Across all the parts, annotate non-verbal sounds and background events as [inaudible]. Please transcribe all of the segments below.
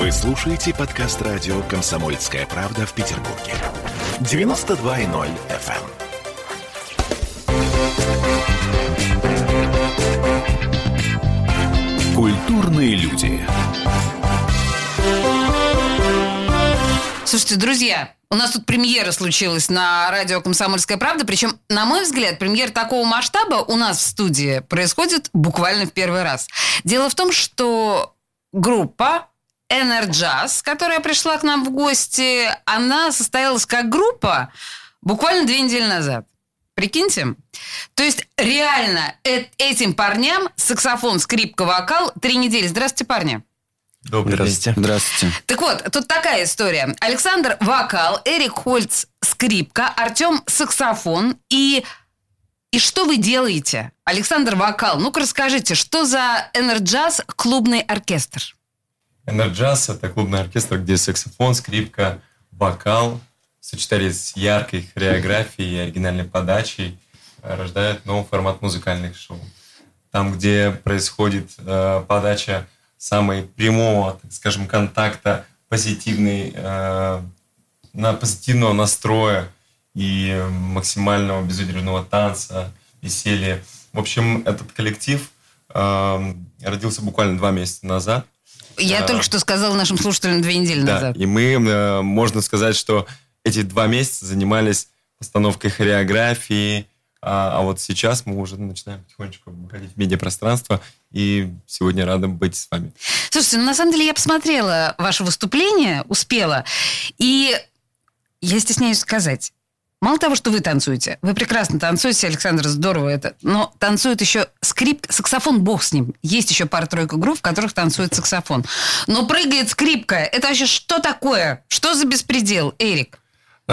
Вы слушаете подкаст радио «Комсомольская правда» в Петербурге. 92.0 FM. Культурные люди. Слушайте, друзья, у нас тут премьера случилась на радио «Комсомольская правда». Причем, на мой взгляд, премьер такого масштаба у нас в студии происходит буквально в первый раз. Дело в том, что группа Enerjazz, которая пришла к нам в гости, она состоялась как группа буквально две недели назад. Прикиньте. То есть реально э- этим парням саксофон, скрипка, вокал три недели. Здравствуйте, парни. Добрый Здравствуйте. Здравствуйте. Так вот, тут такая история. Александр – вокал, Эрик Хольц – скрипка, Артем – саксофон. И, и что вы делаете? Александр – вокал. Ну-ка расскажите, что за Энерджаз клубный оркестр? Энерджаз – это клубный оркестр, где саксофон, скрипка, вокал в сочетании с яркой хореографией и оригинальной подачей рождает новый формат музыкальных шоу. Там, где происходит э, подача самой прямого, так скажем, контакта, позитивной, э, на позитивного настроя и максимального безудержного танца, веселья. В общем, этот коллектив э, родился буквально два месяца назад. Я Да. только что сказала нашим слушателям две недели Да, назад. и мы, э, можно сказать, что эти два месяца занимались постановкой хореографии, а, а вот сейчас мы уже начинаем потихонечку выходить в медиапространство, и сегодня рады быть с вами. Слушайте, ну на самом деле я посмотрела ваше выступление, успела, и я стесняюсь сказать, мало того, что вы танцуете, вы прекрасно танцуете, Александр, здорово это, но танцует еще скрипка, саксофон, бог с ним. Есть еще пара-тройка групп, в которых танцует саксофон. Но прыгает скрипка. Это вообще что такое? Что за беспредел, Эрик?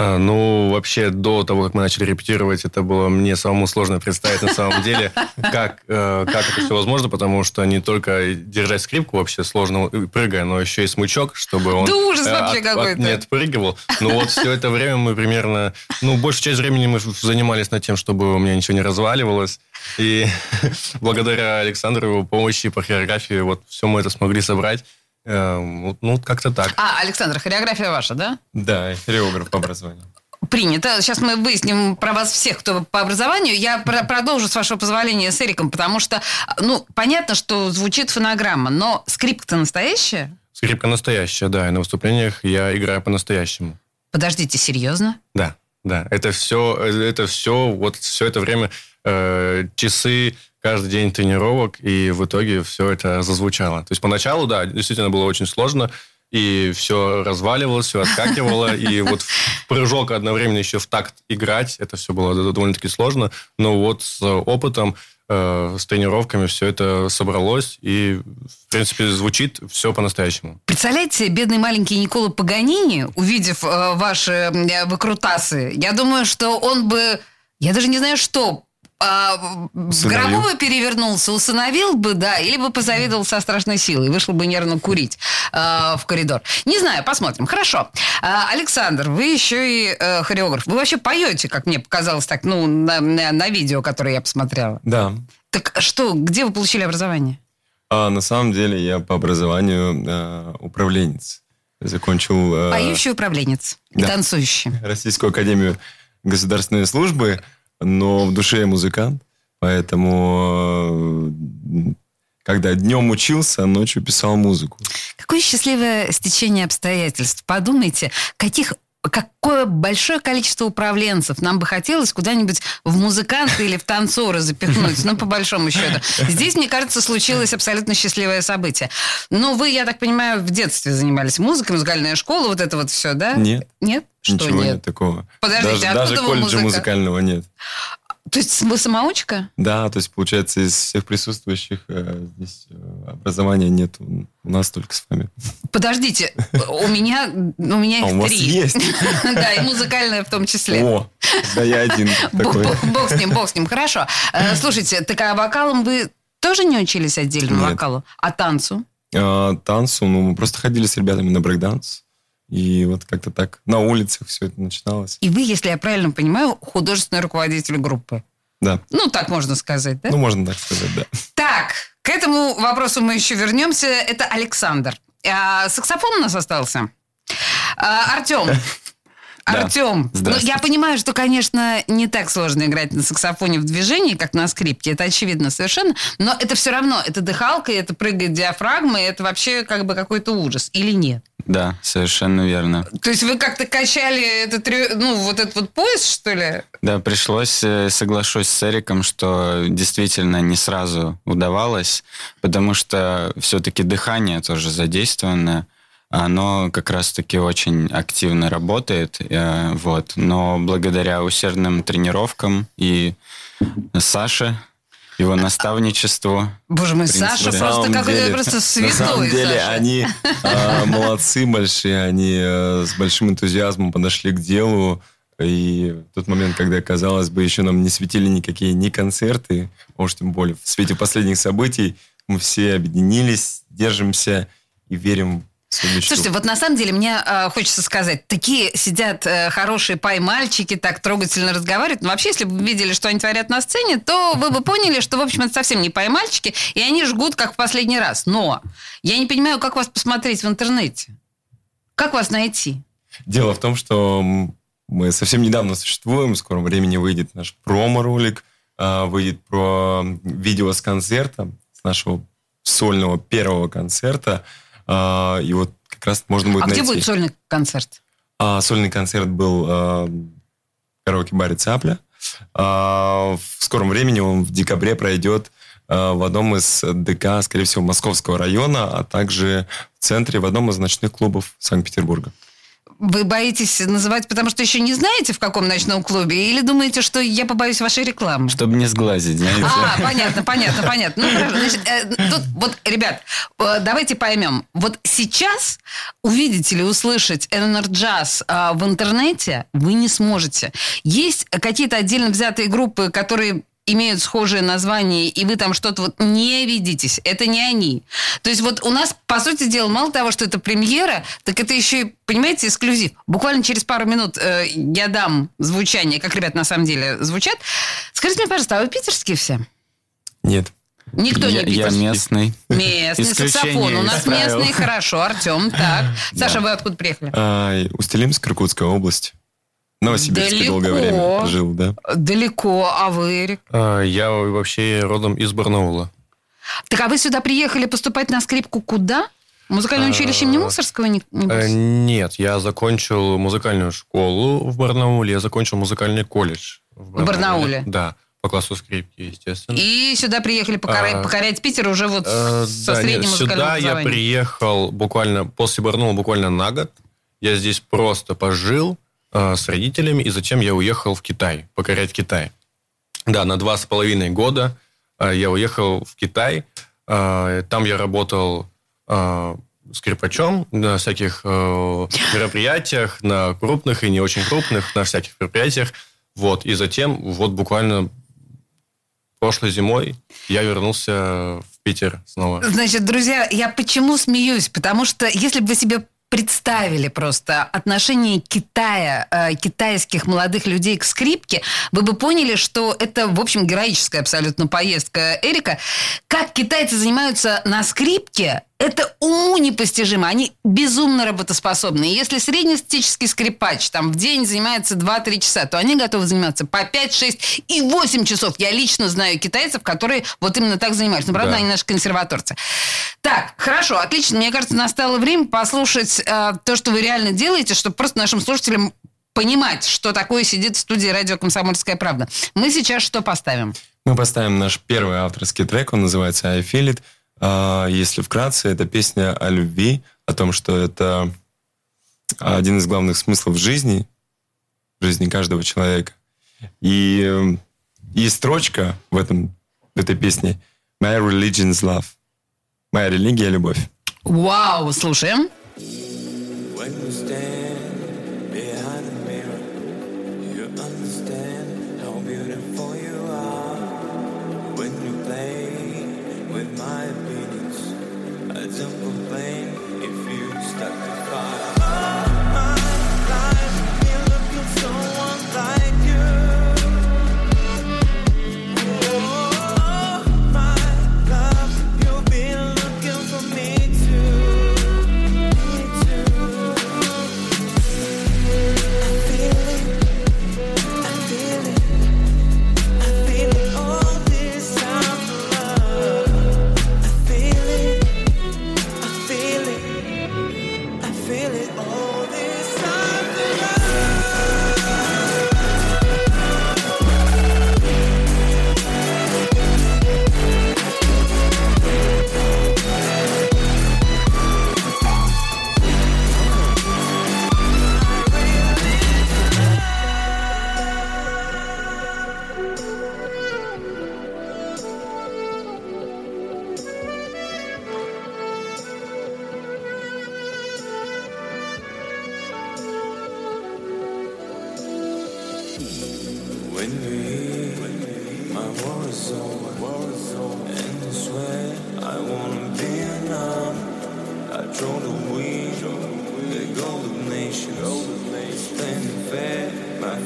А, ну, вообще, до того, как мы начали репетировать, это было мне самому сложно представить на самом деле, как, э, как это все возможно, потому что не только держать скрипку вообще сложно прыгая, но еще и смычок, чтобы он Да ужас э, вообще от- от- не отпрыгивал. Ну вот все это время мы примерно, ну, большую часть времени мы занимались над тем, чтобы у меня ничего не разваливалось. И [laughs] благодаря Александру, его помощи по хореографии, вот все мы это смогли собрать. Э, вот, Ну, как-то так. А, Александр, хореография ваша, да? Да, хореограф по образованию. Принято. Сейчас мы выясним про вас всех, кто по образованию. Я про- продолжу, с вашего позволения, с Эриком, потому что, ну, понятно, что звучит фонограмма, но скрипка-то настоящая? Скрипка настоящая, да, и на выступлениях я играю по-настоящему. Подождите, серьезно? Да, да. Это все, это все, вот все это время э, часы, каждый день тренировок, и в итоге все это зазвучало. То есть поначалу, да, действительно было очень сложно, и все разваливалось, все отскакивало, [laughs] и вот в прыжок одновременно еще в такт играть, это все было довольно-таки сложно, но вот с опытом, э, с тренировками все это собралось, и, в принципе, звучит все по-настоящему. Представляете, бедный маленький Никола Паганини, увидев э, ваши э, выкрутасы, я думаю, что он бы, я даже не знаю что, а, в гробу бы перевернулся, усыновил бы, да, или бы позавидовал со страшной силой, вышел бы нервно курить э, в коридор. Не знаю, посмотрим. Хорошо. А, Александр, вы еще и э, хореограф. Вы вообще поете, как мне показалось так, ну, на, на- на видео, которое я посмотрела. Да. Так что, где вы получили образование? А на самом деле я по образованию э, управленец. Закончил э, Поющий управленец и да. танцующий. Российскую академию государственной службы, но в душе я музыкант, поэтому э, когда днем учился, ночью писал музыку. Какое счастливое стечение обстоятельств. Подумайте, каких какое большое количество управленцев нам бы хотелось куда-нибудь в музыканты или в танцоры запихнуть, ну, по большому счету. Здесь, мне кажется, случилось абсолютно счастливое событие. Но вы, я так понимаю, в детстве занимались музыкой, музыкальная школа, вот это вот все, да? Нет. Нет? Что Ничего нет? нет такого. Подождите, даже, откуда даже колледжа музыка? музыкального нет. То есть вы самоучка? Да, то есть, получается, из всех присутствующих э, здесь э, образования нет. У нас только с вами. Подождите, у меня, у меня А их у три. есть? [laughs] Да, и музыкальная в том числе. О, да я один такой. бог- с ним, бог с ним. Хорошо. Э, Слушайте, так а вокалом вы тоже не учились отдельно вокалу? А танцу? А, танцу, ну, мы просто ходили с ребятами на брейкданс. И вот как-то так на улицах все это начиналось. И вы, если я правильно понимаю, художественный руководитель группы. Да. Ну, так можно сказать, да? Ну, можно так сказать, да. Так, к этому вопросу мы еще вернемся. Это Александр. А, саксофон у нас остался. А, Артем, Да. Артем, ну, я понимаю, что, конечно, не так сложно играть на саксофоне в движении, как на скрипке. Это очевидно совершенно. Но это все равно, это дыхалка, это прыгает диафрагма, и это вообще как бы какой-то ужас. Или нет? Да, совершенно верно. То есть вы как-то качали этот, ну, вот этот вот пояс, что ли? Да, пришлось, э, соглашусь с Эриком, что действительно не сразу удавалось, потому что все-таки дыхание тоже задействовано, оно как раз-таки очень активно работает, э, вот. Но благодаря усердным тренировкам и Саше, его наставничеству, [laughs] Боже мой, Саша на просто какой-то просто На святой. самом деле Саша. они а, молодцы большие, они э, с большим энтузиазмом подошли к делу. И в тот момент, когда, казалось бы, еще нам не светили никакие ни концерты, а уж тем более в свете последних событий, мы все объединились, держимся и верим в Слушайте, вот на самом деле мне э, хочется сказать, такие сидят э, хорошие пай-мальчики, так трогательно разговаривают. Но вообще, если бы вы видели, что они творят на сцене, то вы бы поняли, что, в общем, это совсем не пай-мальчики, и они жгут, как в последний раз. Но я не понимаю, как вас посмотреть в интернете? Как вас найти? Дело в том, что мы совсем недавно существуем, в скором времени выйдет наш промо-ролик, а, выйдет про видео с концерта, с нашего сольного первого концерта, А, и вот как раз можно будет а найти. где будет сольный концерт? А, сольный концерт был а, в караоке-баре «Цапля». А, в скором времени он в декабре пройдет а, в одном из ДК, скорее всего, Московского района, а также в центре, в одном из ночных клубов Санкт-Петербурга. Вы боитесь называть, потому что еще не знаете, в каком ночном клубе? Или думаете, что я побоюсь вашей рекламы? чтобы не сглазить, знаете. А, понятно, понятно, понятно. Ну, хорошо. Значит, э, тут вот, ребят, э, давайте поймем. Вот сейчас увидеть или услышать Энерджаз в интернете вы не сможете. Есть какие-то отдельно взятые группы, которые имеют схожие названия, и вы там что-то вот не видитесь. Это не они. То есть вот у нас, по сути дела, мало того, что это премьера, так это еще и, понимаете, эксклюзив. Буквально через пару минут э, я дам звучание, как ребят на самом деле звучат. Скажите мне, пожалуйста, а вы питерские все? Нет. Никто я, не я питерский. местный. Местный Исключение саксофон. У нас правил. местный, хорошо. Артем, так. [laughs] Саша, Да. вы откуда приехали? А, Устилимск, Иркутская область. Новосибирске Далеко. долгое время жил, да. Далеко, а вы, Эрик? А, Я вообще родом из Барнаула. Так, а вы сюда приехали поступать на скрипку куда? Музыкальное училище имени А, Мусорского? не- небось? Э, Нет, я закончил музыкальную школу в Барнауле, я закончил музыкальный колледж. В Барнауле? Да, по классу скрипки, естественно. И сюда приехали покорять, А, покорять Питер уже вот Э, со да, средним нет, Сюда я приехал буквально после Барнаула буквально на год. Я здесь просто пожил э, с родителями, и затем я уехал в Китай, покорять Китай. Да, на два с половиной года э, я уехал в Китай. Э, там я работал э, скрипачом на всяких мероприятиях, на крупных и не очень крупных, на всяких мероприятиях. Вот, и затем, вот буквально прошлой зимой я вернулся в Питер снова. Значит, друзья, я почему смеюсь? Потому что если бы вы себе представили просто отношение Китая, э, китайских молодых людей к скрипке, вы бы поняли, что это, в общем, героическая абсолютно поездка Эрика. Как китайцы занимаются на скрипке, это уму непостижимо. Они безумно работоспособны. И если среднестатистический скрипач там в день занимается 2-3 часа, то они готовы заниматься по 5, 6 и 8 часов. Я лично знаю китайцев, которые вот именно так занимались. Но, правда, Да. они наши консерваторцы. Так, хорошо, отлично. Мне кажется, настало время послушать э, то, что вы реально делаете, чтобы просто нашим слушателям понимать, что такое сидит в студии радио «Комсомольская правда». Мы сейчас что поставим? Мы поставим наш первый авторский трек, он называется «I Feel It». А, Если вкратце, это песня о любви, о том, что это один из главных смыслов жизни, жизни каждого человека. И, э, и строчка в, этом, в этой песне «My religion is love». Моя религия – любовь. Вау, слушаем. When you stand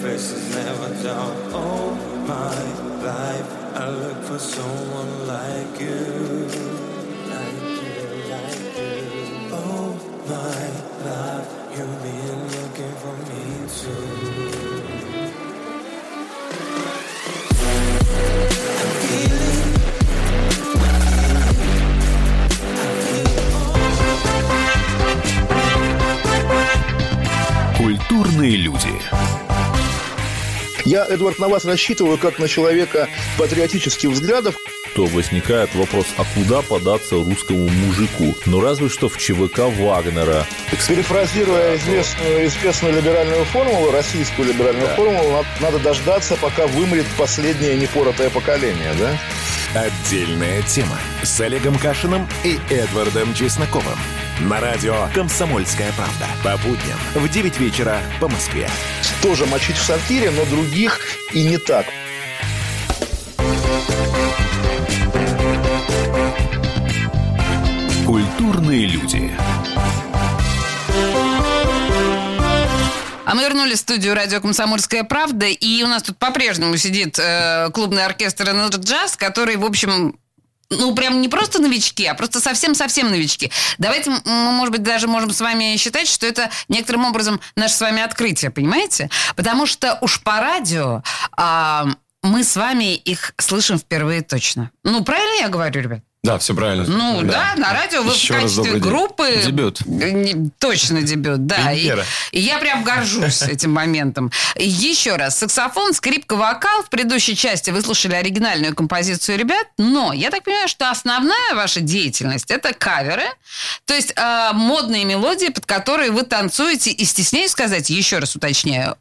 my face is never down. All oh, my life, I look for someone like you. Я, Эдвард, на вас рассчитываю как на человека патриотических взглядов. то возникает вопрос, а куда податься русскому мужику? Ну, разве что в ЧВК Вагнера. Перефразируя известную, известную либеральную формулу, российскую либеральную формулу, надо, надо дождаться, пока вымрет последнее непоротое поколение, да? Отдельная тема с Олегом Кашиным и Эдвардом Чесноковым. На радио «Комсомольская правда». По будням в 9 вечера по Москве. Тоже мочить в сортире, но других и не так. Культурные люди. А мы вернулись в студию радио «Комсомольская правда», и у нас тут по-прежнему сидит э, клубный оркестр «NRJAZZ», который, в общем, ну, прям не просто новички, а просто совсем-совсем новички. Давайте мы, может быть, даже можем с вами считать, что это некоторым образом наше с вами открытие, понимаете? Потому что уж по радио а, мы с вами их слышим впервые точно. Ну, правильно я говорю, ребят? Да, все правильно. Ну да, на радио вы Еще в качестве добрый день. группы... Дебют. Не- Точно дебют, да. И, и я прям горжусь этим моментом. Еще раз, саксофон, скрипка, вокал. В предыдущей части вы слушали оригинальную композицию ребят, но я так понимаю, что основная ваша деятельность – это каверы, то есть э, модные мелодии, под которые вы танцуете, и стесняюсь сказать, еще раз уточняю,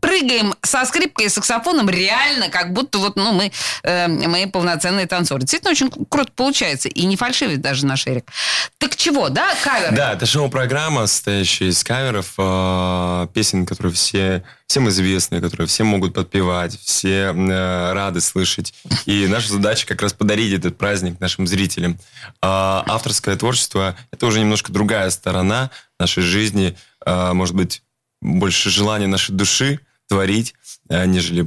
прыгаем со скрипкой и саксофоном реально, как будто вот, ну, мы, э, мы полноценные танцоры. Действительно, очень круто получается. И не фальшивит даже наш Эрик. Так чего, да, каверы? Да, это шоу-программа, состоящая из каверов, э, песен, которые все, всем известны, которые все могут подпевать, все э, рады слышать. И наша задача как раз подарить этот праздник нашим зрителям. А авторское творчество – это уже немножко другая сторона нашей жизни, э, может быть, больше желание нашей души творить, э, нежели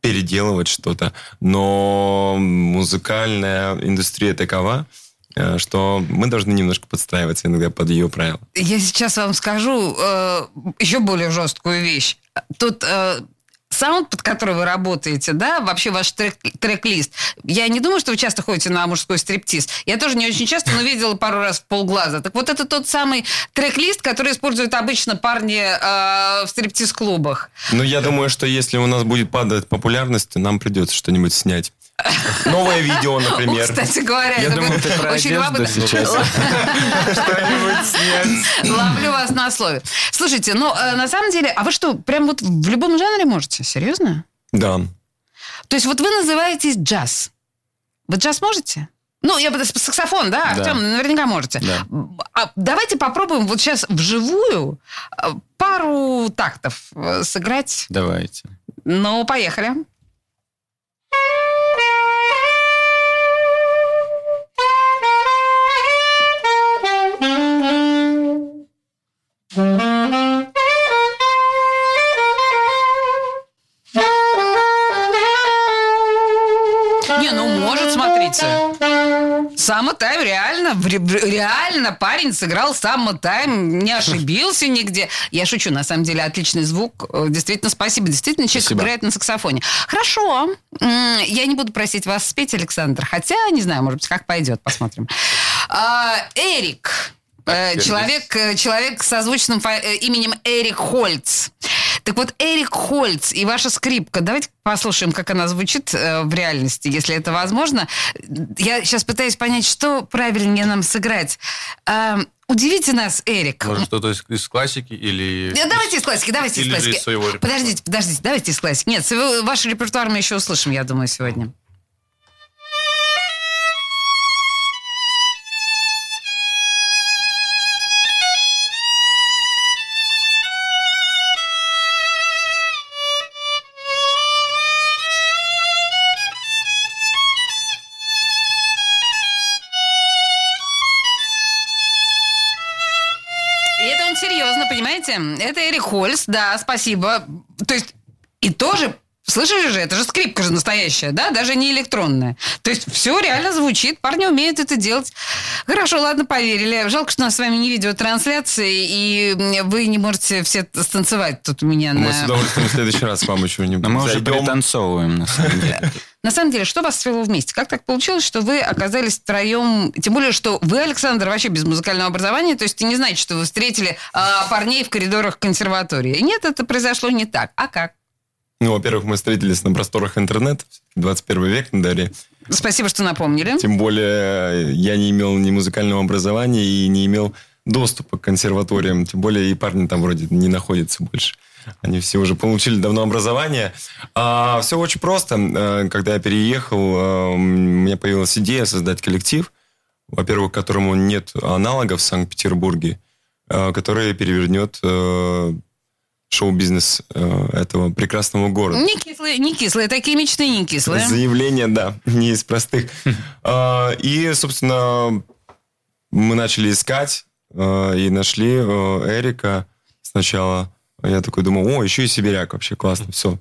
переделывать что-то. Но музыкальная индустрия такова, э, что мы должны немножко подстраиваться иногда под ее правила. Я сейчас вам скажу э, еще более жесткую вещь. Тут э, саунд, под который вы работаете, да, вообще ваш трек- трек-лист. Я не думаю, что вы часто ходите на мужской стриптиз. Я тоже не очень часто, но видела пару раз в полглаза. Так вот это тот самый трек-лист, который используют обычно парни э, в стриптиз-клубах. Ну, я думаю, что если у нас будет падать популярность, нам придется что-нибудь снять. Новое видео, О, например. кстати говоря, Я будет ты про очень любопытно. сейчас. [laughs] Ловлю вас на слове. Слушайте, ну, э, на самом деле, а вы что, прям вот в любом жанре можете? Серьезно? Да. То есть вот вы называетесь джаз. Вы джаз можете? Ну, я бы саксофон, да, Да. Артем, наверняка можете. Да. А давайте попробуем вот сейчас вживую э, пару тактов э, сыграть. Давайте. Ну, поехали. Не, реально, парень сыграл Самма Тайм, не ошибился нигде. Я шучу, на самом деле отличный звук. Э, Действительно, спасибо. Действительно, человек Спасибо. играет на саксофоне. Хорошо. Я не буду просить вас спеть, Александр. Хотя, не знаю, может быть, как пойдет, посмотрим. А, Эрик. Э, теперь Человек, э, человек фа- э, именем Эрик Хольц. Так вот, Эрик Хольц и ваша скрипка. Давайте послушаем, как она звучит э, в реальности, если это возможно. Я сейчас пытаюсь понять, что правильнее нам сыграть. А, удивите нас, Эрик. Может, что-то из, из классики или... Да, давайте из классики, давайте из Или же классики. из своего репертуара. Подождите, подождите, давайте из классики. Нет, ваш репертуар мы еще услышим, я думаю, сегодня. Хольс, да, спасибо. То есть, и тоже Слышали же, это же скрипка же настоящая, да, даже не электронная. То есть все реально звучит, парни умеют это делать. Хорошо, ладно, поверили. Жалко, что у нас с вами не видеотрансляции, и вы не можете все станцевать тут у меня Мы на... с удовольствием в следующий раз вам еще-нибудь Но мы уже пританцовываем, на самом деле. На самом деле, что вас свело вместе? Как так получилось, что вы оказались втроем? Тем более, что вы, Александр, вообще без музыкального образования, то есть не знаете, что вы встретили а, парней в коридорах консерватории. Нет, это произошло не так. А как? Ну, во-первых, мы встретились на просторах интернета. 21 век на дворе. Спасибо, что напомнили. Тем более, я не имел ни музыкального образования и не имел доступа к консерваториям. Тем более, и парни там вроде не находятся больше. Они все уже получили давно образование. А, все очень просто. А, Когда я переехал, а, у меня появилась идея создать коллектив, во-первых, которому нет аналогов в Санкт-Петербурге, а, который перевернет шоу-бизнес этого прекрасного города. Не кислые, не кислые, такие мечты не кислые. Заявление, да, не из простых. А, И, собственно, мы начали искать и нашли Эрика сначала. Я такой думал, о, еще и сибиряк вообще, классно, [laughs] все.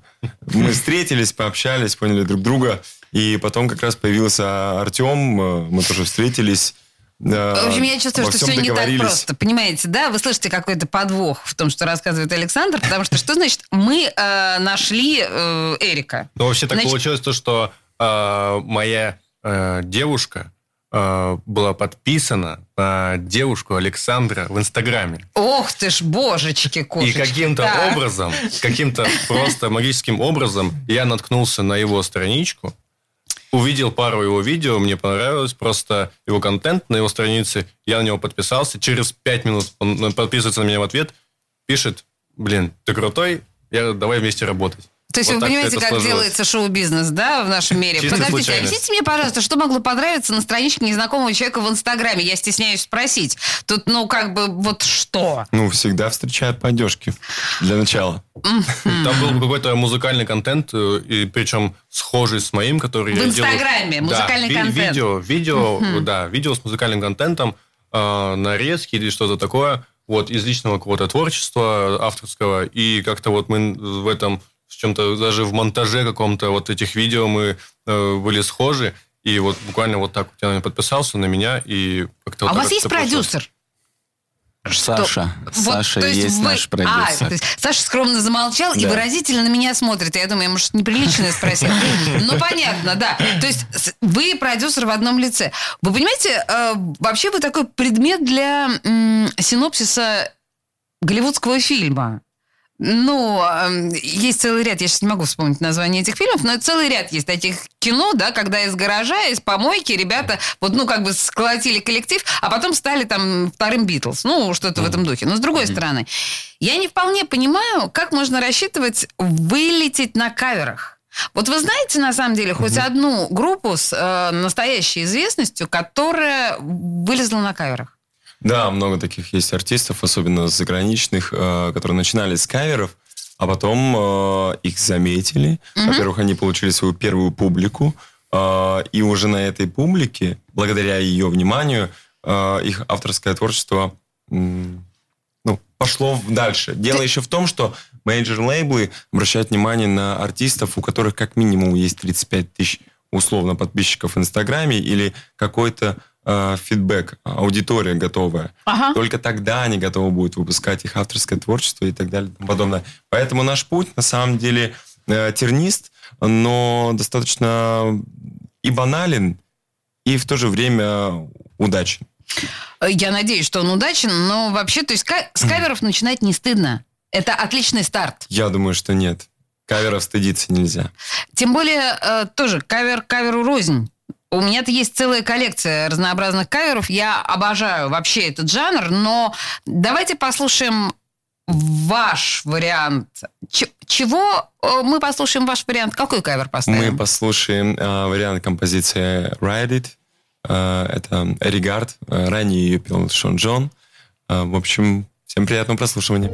Мы встретились, пообщались, поняли друг друга. И потом как раз появился Артем, а, мы тоже встретились. В общем, я чувствую, что все не так просто. Понимаете, да? Вы слышите какой-то подвох в том, что рассказывает Александр, потому что что значит мы э, нашли э, Эрика? Ну, вообще так Значит- получилось то, что э, моя э, девушка э, была подписана на девушку Александра в Инстаграме. Ох ты ж, божечки, И кошечки. каким-то Так. образом, каким-то просто магическим образом я наткнулся на его страничку, увидел пару его видео, мне понравилось просто его контент на его странице, я на него подписался, через пять минут он подписывается на меня в ответ, пишет, блин, ты крутой, я, давай вместе работать. То есть Вот вы понимаете, как сложилось. делается шоу-бизнес, да, в нашем мире? Чисто Подождите, случайно. объясните мне, пожалуйста, что могло понравиться на страничке незнакомого человека в Инстаграме? Я стесняюсь спросить. Тут, ну, как бы, вот что? Ну, всегда встречают по одежке. Для начала. Там был какой-то музыкальный контент, э, и причем схожий с моим, который В я делаю. Инстаграме музыкальный Да, контент. Видео, видео, да, видео с музыкальным контентом, э, нарезки или что-то такое, вот, из личного какого-то творчества авторского, и как-то вот мы в этом, в чем-то, даже в монтаже каком-то вот этих видео мы э, были схожи, и вот буквально вот так вот я на него подписался, на меня, и как-то а вот у вас вот есть всё получилось. продюсер? Саша. Вот, Саша то есть, вы- наш А, продюсер. то есть Саша скромно замолчал и Да. выразительно на меня смотрит. Я думаю, я, может, неприлично спросил. [laughs] Ну, понятно, да. То есть с- вы продюсер в одном лице. Вы понимаете, э, вообще вы такой предмет для синопсиса голливудского фильма. Ну, есть целый ряд, я сейчас не могу вспомнить название этих фильмов, но целый ряд есть таких кино, да, когда из гаража, из помойки ребята вот, ну, как бы сколотили коллектив, а потом стали там вторым Битлз. Ну, что-то в этом духе. Но с другой стороны, я не вполне понимаю, как можно рассчитывать вылететь на каверах. Вот вы знаете, на самом деле, хоть одну группу с э, настоящей известностью, которая вылезла на каверах? Да, много таких есть артистов, особенно заграничных, э, которые начинали с каверов, а потом э, их заметили. Во-первых, они получили свою первую публику, э, и уже на этой публике, благодаря ее вниманию, их авторское творчество ну, пошло дальше. Дело еще в том, что major лейблы обращают внимание на артистов, у которых как минимум есть 35 тысяч условно подписчиков в Инстаграме или какой-то э, feedback, аудитория готовая. Ага. Только тогда они готовы будут выпускать их авторское творчество и так далее и тому подобное. Поэтому наш путь на самом деле э, тернист, но достаточно и банален, и в то же время удачен. Я надеюсь, что он удачен, но вообще, то есть с каверов начинать не стыдно. Это отличный старт. Я думаю, что нет. Каверов стыдиться нельзя. Тем более, э, тоже кавер каверу рознь. У меня-то есть целая коллекция разнообразных каверов. Я обожаю вообще этот жанр, но давайте послушаем ваш вариант. Ч- чего э, мы послушаем ваш вариант? Какой кавер поставим? Мы послушаем э, вариант композиции Ride It. Э, это Регард. Э, ранее ее пел Шон Джон. Э, в общем, всем приятного прослушивания.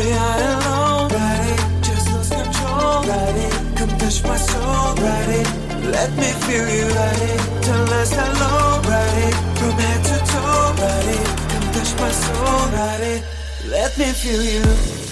alone. It, just control. It, come touch my soul. It, let me feel you. It, it, from head to toe. It, come touch my soul. It, let me feel you.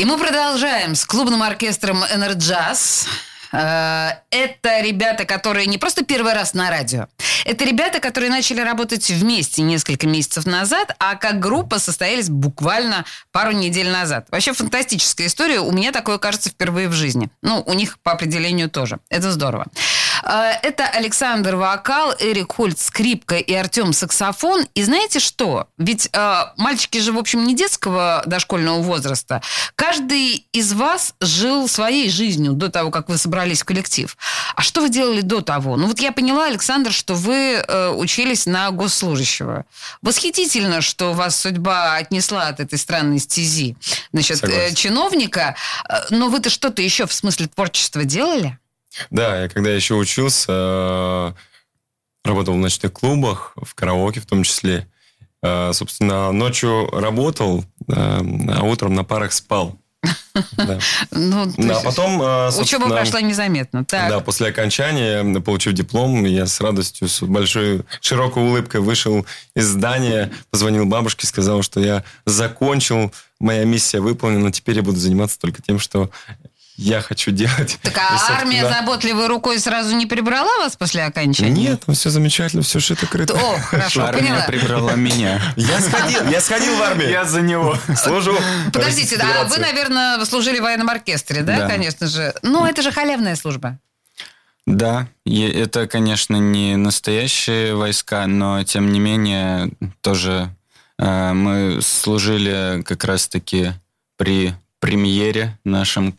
И мы продолжаем с клубным оркестром «Энерджаз». Э, Это ребята, которые не просто первый раз на радио. Это ребята, которые начали работать вместе несколько месяцев назад, а как группа состоялись буквально пару недель назад. Вообще фантастическая история. У меня такое, кажется, впервые в жизни. Ну, у них по определению тоже. Это здорово. Э, Это Александр вокал, Эрик Хольт скрипка и Артем саксофон. И знаете что? Ведь э, мальчики же, в общем, не детского дошкольного возраста. Каждый из вас жил своей жизнью до того, как вы собрались в коллектив. А что вы делали до того? Ну вот я поняла, Александр, что вы э, учились на госслужащего. Восхитительно, что вас судьба отнесла от этой странной стези. Значит, э, чиновника. Э, Но вы-то что-то еще в смысле творчества делали? Да, я когда еще учился, работал в ночных клубах, в караоке в том числе. Э, Собственно, ночью работал, э, а утром на парах спал. [laughs] Да. Ну, Да, потом, э, Учеба прошла незаметно. Так. Да, после окончания, получив диплом, я с радостью, с большой, широкой улыбкой вышел из здания, позвонил бабушке, сказал, что я закончил, моя миссия выполнена, теперь я буду заниматься только тем, что я хочу делать. Так [laughs] И, а собственно, армия заботливой рукой сразу не прибрала вас после окончания? Нет, ну все замечательно, все шито-крыто. О, хорошо, Армия поняла. прибрала меня. Я сходил, я сходил в армию. Я за него. служу. Подождите, да, вы, наверное, служили в военном оркестре, да, Да. конечно же? Ну, это же халявная служба. Да, и это, конечно, не настоящие войска, но тем не менее тоже э, мы служили как раз-таки при премьере нашем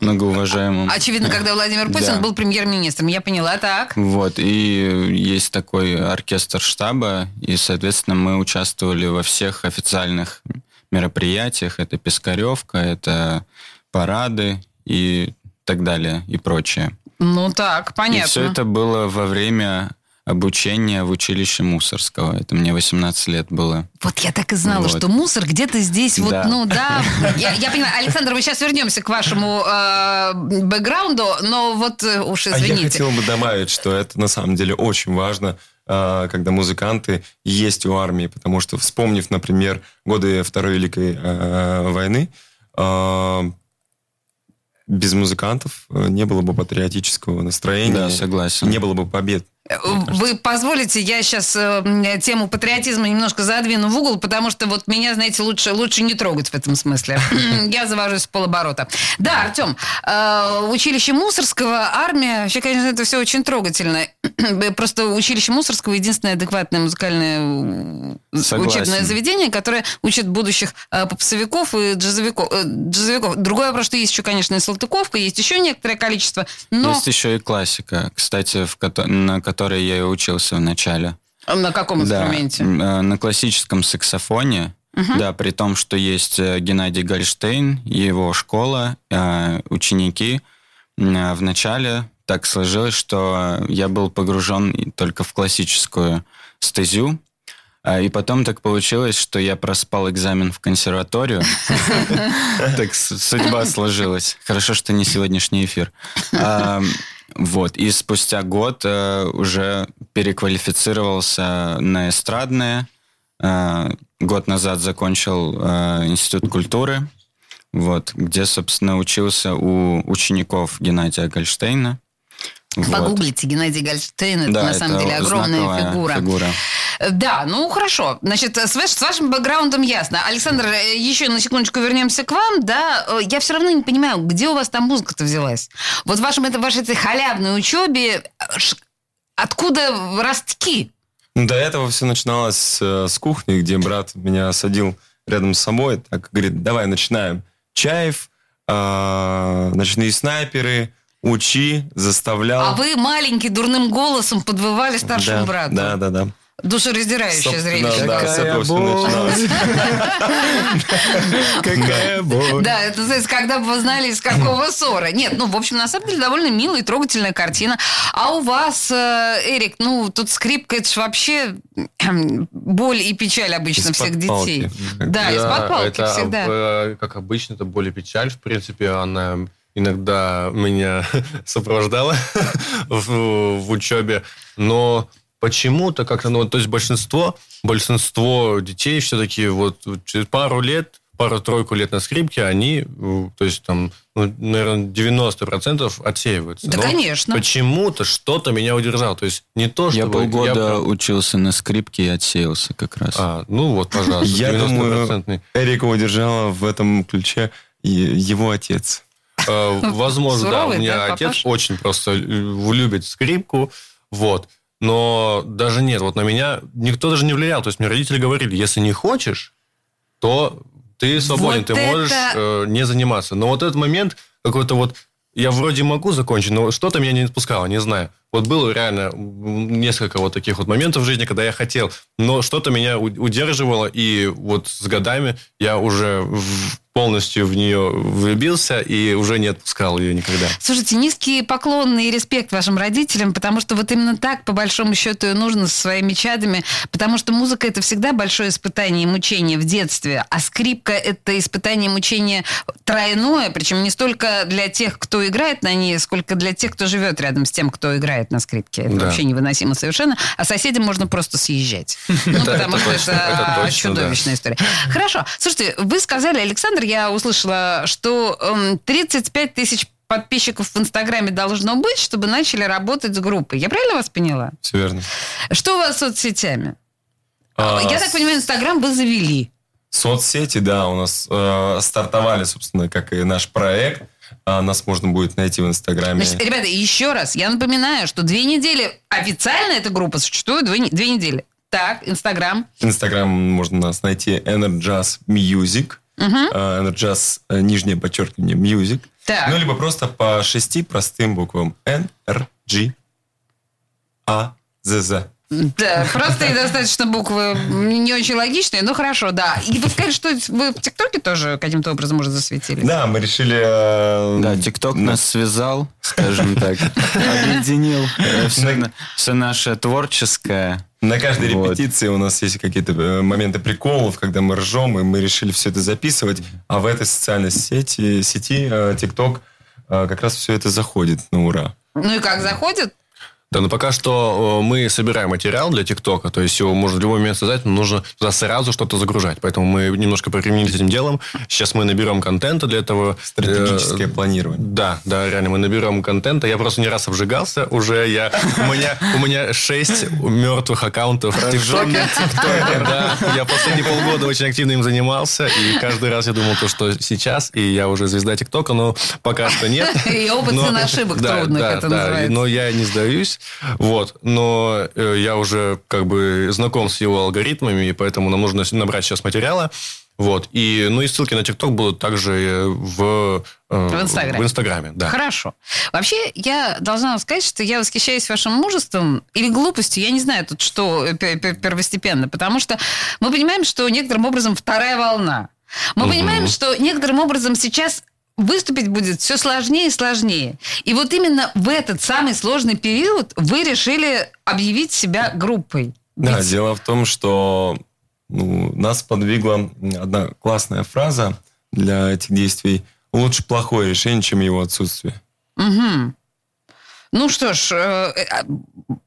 многоуважаемом. Очевидно, когда Владимир Путин Да. был премьер-министром. Я поняла, так. Вот, и есть такой оркестр штаба, и, соответственно, мы участвовали во всех официальных мероприятиях. Это Пискаревка, это парады, и так далее и прочее. Ну так, понятно. И все это было во время обучения в училище Мусорского. Это мне 18 лет было. Вот я так и знала, Вот. что мусор где-то здесь, вот, Да. ну да. [laughs] Я, я понимаю, Александр, мы сейчас вернемся к вашему э, бэкграунду, но вот э, уж А я извините. хотел бы добавить, что это на самом деле очень важно, а, когда музыканты есть у армии, потому что, вспомнив, например, годы Второй Великой а, войны, а, без музыкантов э, не было бы патриотического настроения, Да, согласен. не было бы побед. Э, Вы позволите, я сейчас тему патриотизма немножко задвину в угол, потому что вот меня, знаете, лучше, лучше не трогать в этом смысле. [laughs] Я завожусь в полоборота. Да, Артем, э, училище Мусорского, армия, вообще, конечно, это все очень трогательно. [clears throat] Просто училище Мусорского единственное адекватное музыкальное э, Согласен. учебное заведение, которое учит будущих э, попсовиков и джазовиков. э, джазовиков. Другой вопрос, что есть еще, конечно, и Салтыковка, есть еще некоторое количество, но Есть еще и классика, кстати, в на которой я и учился в начале. на каком Да, инструменте? м, э, на классическом саксофоне. Да, при том, что есть э, Геннадий Гольштейн, его школа, э, ученики. М, э, В начале так сложилось, что я был погружен только в классическую стезю. А, И потом так получилось, что я проспал экзамен в консерваторию. [laughs] Так судьба сложилась. Хорошо, что не сегодняшний эфир. Вот. И спустя год э, уже переквалифицировался на эстрадное. Э, Год назад закончил э, Институт культуры, вот, где, собственно, учился у учеников Геннадия Гольштейна. Вот. Погуглите Геннадий Гольштейн, это Да, на самом это деле огромная фигура. фигура. Э, Да, ну хорошо. Значит, с, ваш- с вашим бэкграундом ясно. Александр, э, еще на секундочку вернемся к вам. Да, Э, я все равно не понимаю, где у вас там музыка-то взялась? Вот в вашем, это, вашей этой халявной учебе э, ш- откуда ростки? Ну, До этого все начиналось с, э, с кухни, где брат меня садил рядом с собой, так говорит, давай начинаем. Чаев, а, ночные снайперы, учи, заставлял. А вы маленький дурным голосом подвывали старшему да, брату. Да, да, да. Душераздирающее зрелище. Да, все начиналось. [laughs] Какая боль. Да, это называется, когда бы вы знали, из какого ссора. Нет, ну, в общем, на самом деле, довольно милая и трогательная картина. А у вас, э, Эрик, ну, тут скрипка, это же вообще эм, боль и печаль обычно всех детей. Да, из-под палки всегда. э, как обычно, это боль и печаль. В принципе, она иногда меня [laughs] сопровождала [laughs] в, в учебе. Но почему-то как-то, ну, то есть большинство, большинство детей все-таки вот через пару лет, пару-тройку лет на скрипке, они, э, то есть там, ну, наверное, 90% отсеиваются. Да, Но конечно. Почему-то что-то меня удержало. То есть не то, Я чтобы... полгода прям- учился на скрипке и отсеялся как раз. А, ну вот, пожалуйста, [laughs] Я думаю, 90%. Эрика удержала в этом ключе его отец. Э, Возможно, да. У меня отец очень просто э, любит скрипку. Вот. Но даже нет, вот на меня никто даже не влиял. То есть мне родители говорили, если не хочешь, то ты свободен, Вот ты можешь это- э, не заниматься. Но вот этот момент какой-то вот я вроде могу закончить, но что-то меня не отпускало, не знаю. Вот было реально несколько вот таких вот моментов в жизни, когда я хотел, но что-то меня удерживало, и вот с годами я уже полностью в нее влюбился и уже не отпускал ее никогда. Слушайте, низкий поклон и респект вашим родителям, потому что вот именно так, по большому счету, и нужно со своими чадами, потому что музыка – это всегда большое испытание и мучение в детстве, а скрипка – это испытание и мучение тройное, причем не столько для тех, кто играет на ней, сколько для тех, кто живет рядом с тем, кто играет на скрипке. Это Да. вообще невыносимо совершенно, а соседям можно просто съезжать. [laughs] Ну, потому что это чудовищная история. Хорошо. Слушайте, вы сказали, Александр, я услышала, что эм, 35 тысяч подписчиков в Инстаграме должно быть, чтобы начали работать с группой. Я правильно вас поняла? Все верно. Что у вас с соцсетями? А, Я так понимаю, Инстаграм вы завели. Соцсети, да, у нас э, стартовали, собственно, как и наш проект. А, нас можно будет найти в Инстаграме. Значит, ребята, еще раз, я напоминаю, что две недели, официально эта группа существует две, две недели. Так, Инстаграм. Инстаграм можно нас найти Enerjazz Music. А, Enerjazz, э, нижнее подчеркивание, Music. Так. Ну, либо просто по шести простым буквам. N, R, G, A, Z, Z. Да, простые достаточно буквы, не очень логичные, но хорошо, да. И вы сказали, что вы в ТикТоке тоже каким-то образом уже засветились? Да, мы решили... э, Да, ТикТок нас связал, скажем так, [laughs] объединил все наше творческое. На каждой Вот. репетиции у нас есть какие-то э, моменты приколов, когда мы ржем, и мы решили все это записывать. А в этой социальной сети, сети TikTok, э, как раз все это заходит на ура. Ну и как, заходит? Да, но пока что э, мы собираем материал для ТикТока, то есть его можно в любой момент создать, но нужно туда сразу что-то загружать. Поэтому мы немножко повременили этим делом. Сейчас мы наберем контента для этого. Стратегическое Э, планирование. Да, да, реально, мы наберем контента. Я просто не раз обжигался уже. Я, у, меня, у меня шесть мертвых аккаунтов в ТикТоке. Да, я последние полгода очень активно им занимался. И каждый раз я думал, то, что сейчас, и я уже звезда ТикТока, но пока что нет. [laughs] И опыт цен ошибок [laughs] трудных это называется. Но я не сдаюсь. Вот. Но э, я уже как бы знаком с его алгоритмами, и поэтому нам нужно набрать сейчас материала. Вот. И, ну и ссылки на ТикТок будут также э, в, э, В Инстаграме. В Инстаграме, да. Хорошо. Вообще, я должна вам сказать, что я восхищаюсь вашим мужеством или глупостью. Я не знаю тут, что э, пе- пе- первостепенно. Потому что мы понимаем, что некоторым образом вторая волна. Мы понимаем, что некоторым образом сейчас выступить будет все сложнее и сложнее. И вот именно в этот самый сложный период вы решили объявить себя группой. Да, Ведь- дело в том, что ну, нас подвигла одна классная фраза для этих действий. Лучше плохое решение, чем его отсутствие. Мгм. Ну что ж, э, э,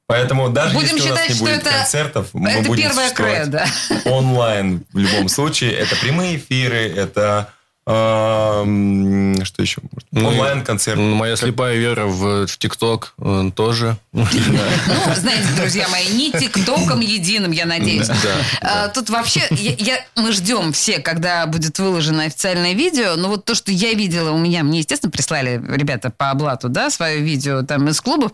Поэтому даже Будем если у нас считать, не что будет это- концертов, мы это будем существовать кредо. онлайн в любом случае. Это прямые эфиры, это что еще? Ну, Онлайн-концерт. Моя слепая вера в в ТикТок э, тоже. Ну, знаете, друзья мои, не тиктоком единым, я надеюсь. А, Тут вообще, мы ждем все, когда будет выложено официальное видео. Но вот то, что я видела у меня, мне, естественно, прислали ребята по облату, да, свое видео там из клубов.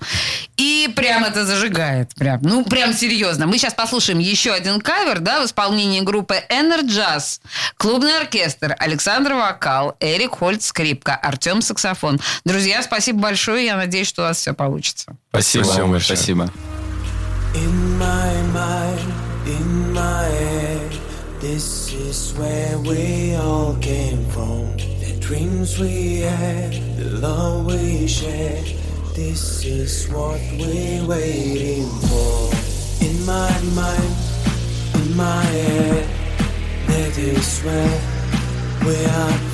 И прям это зажигает. Прям, ну, прям серьезно. Мы сейчас послушаем еще один кавер, да, в исполнении группы Enerjazz, клубный оркестр, Александр Вокал, Эрик Хольц скрипка, Артем саксофон. Друзья, спасибо большое. Я надеюсь, что у вас все получится. Спасибо. Спасибо большое. Спасибо. In my mind, in my head, this is where we all came from. The dreams we had, the love we shared, this is what we're waiting for. In my mind, in my head, that is where where I'm from.